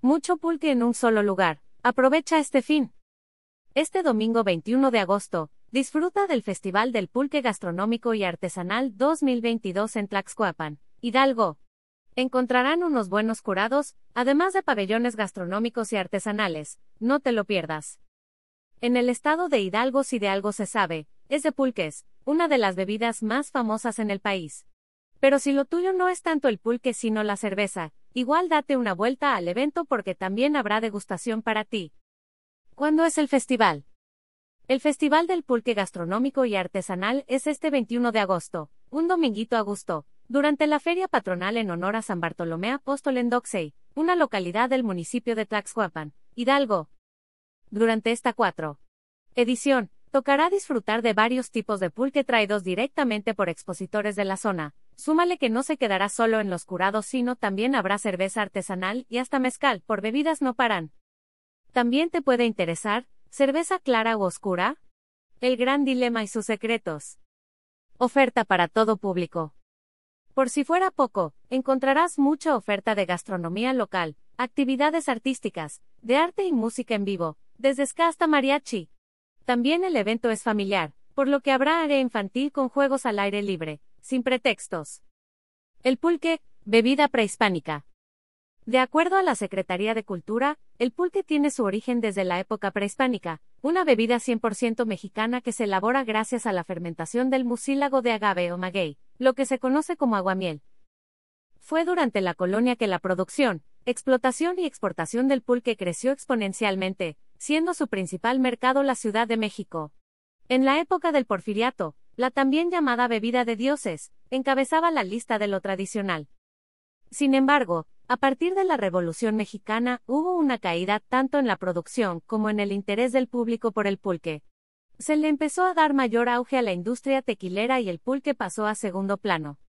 Mucho pulque en un solo lugar. Aprovecha este fin. Este domingo 21 de agosto, disfruta del Festival del Pulque Gastronómico y Artesanal 2022 en Tlaxcuapan, Hidalgo. Encontrarán unos buenos curados, además de pabellones gastronómicos y artesanales. No te lo pierdas. En el estado de Hidalgo, si de algo se sabe, es de pulques, una de las bebidas más famosas en el país. Pero si lo tuyo no es tanto el pulque sino la cerveza, igual date una vuelta al evento porque también habrá degustación para ti. ¿Cuándo es el festival? El Festival del Pulque Gastronómico y Artesanal es este 21 de agosto, un dominguito a gusto, durante la feria patronal en honor a San Bartolomé Apóstol en Doxey, una localidad del municipio de Tlaxcuapan, Hidalgo. Durante esta 4 edición, tocará disfrutar de varios tipos de pulque traídos directamente por expositores de la zona. Súmale que no se quedará solo en los curados, sino también habrá cerveza artesanal y hasta mezcal, por bebidas no paran. También te puede interesar, cerveza clara o oscura. El gran dilema y sus secretos. Oferta para todo público. Por si fuera poco, encontrarás mucha oferta de gastronomía local, actividades artísticas, de arte y música en vivo, desde ska hasta mariachi. También el evento es familiar, por lo que habrá área infantil con juegos al aire libre, sin pretextos. El pulque, bebida prehispánica. De acuerdo a la Secretaría de Cultura, el pulque tiene su origen desde la época prehispánica, una bebida 100% mexicana que se elabora gracias a la fermentación del mucílago de agave o maguey, lo que se conoce como aguamiel. Fue durante la colonia que la producción, explotación y exportación del pulque creció exponencialmente, siendo su principal mercado la Ciudad de México. En la época del porfiriato, la también llamada bebida de dioses, encabezaba la lista de lo tradicional. Sin embargo, a partir de la Revolución Mexicana hubo una caída tanto en la producción como en el interés del público por el pulque. Se le empezó a dar mayor auge a la industria tequilera y el pulque pasó a segundo plano.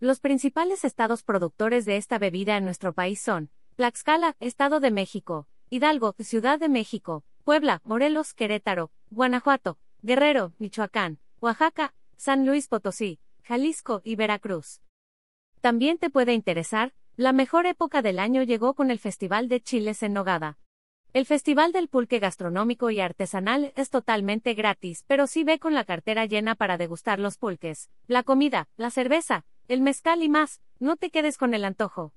Los principales estados productores de esta bebida en nuestro país son Tlaxcala, Estado de México, Hidalgo, Ciudad de México, Puebla, Morelos, Querétaro, Guanajuato, Guerrero, Michoacán, Oaxaca, San Luis Potosí, Jalisco y Veracruz. También te puede interesar, la mejor época del año llegó con el Festival de Chiles en Nogada. El Festival del Pulque Gastronómico y Artesanal es totalmente gratis, pero sí ve con la cartera llena para degustar los pulques, la comida, la cerveza, el mezcal y más, no te quedes con el antojo.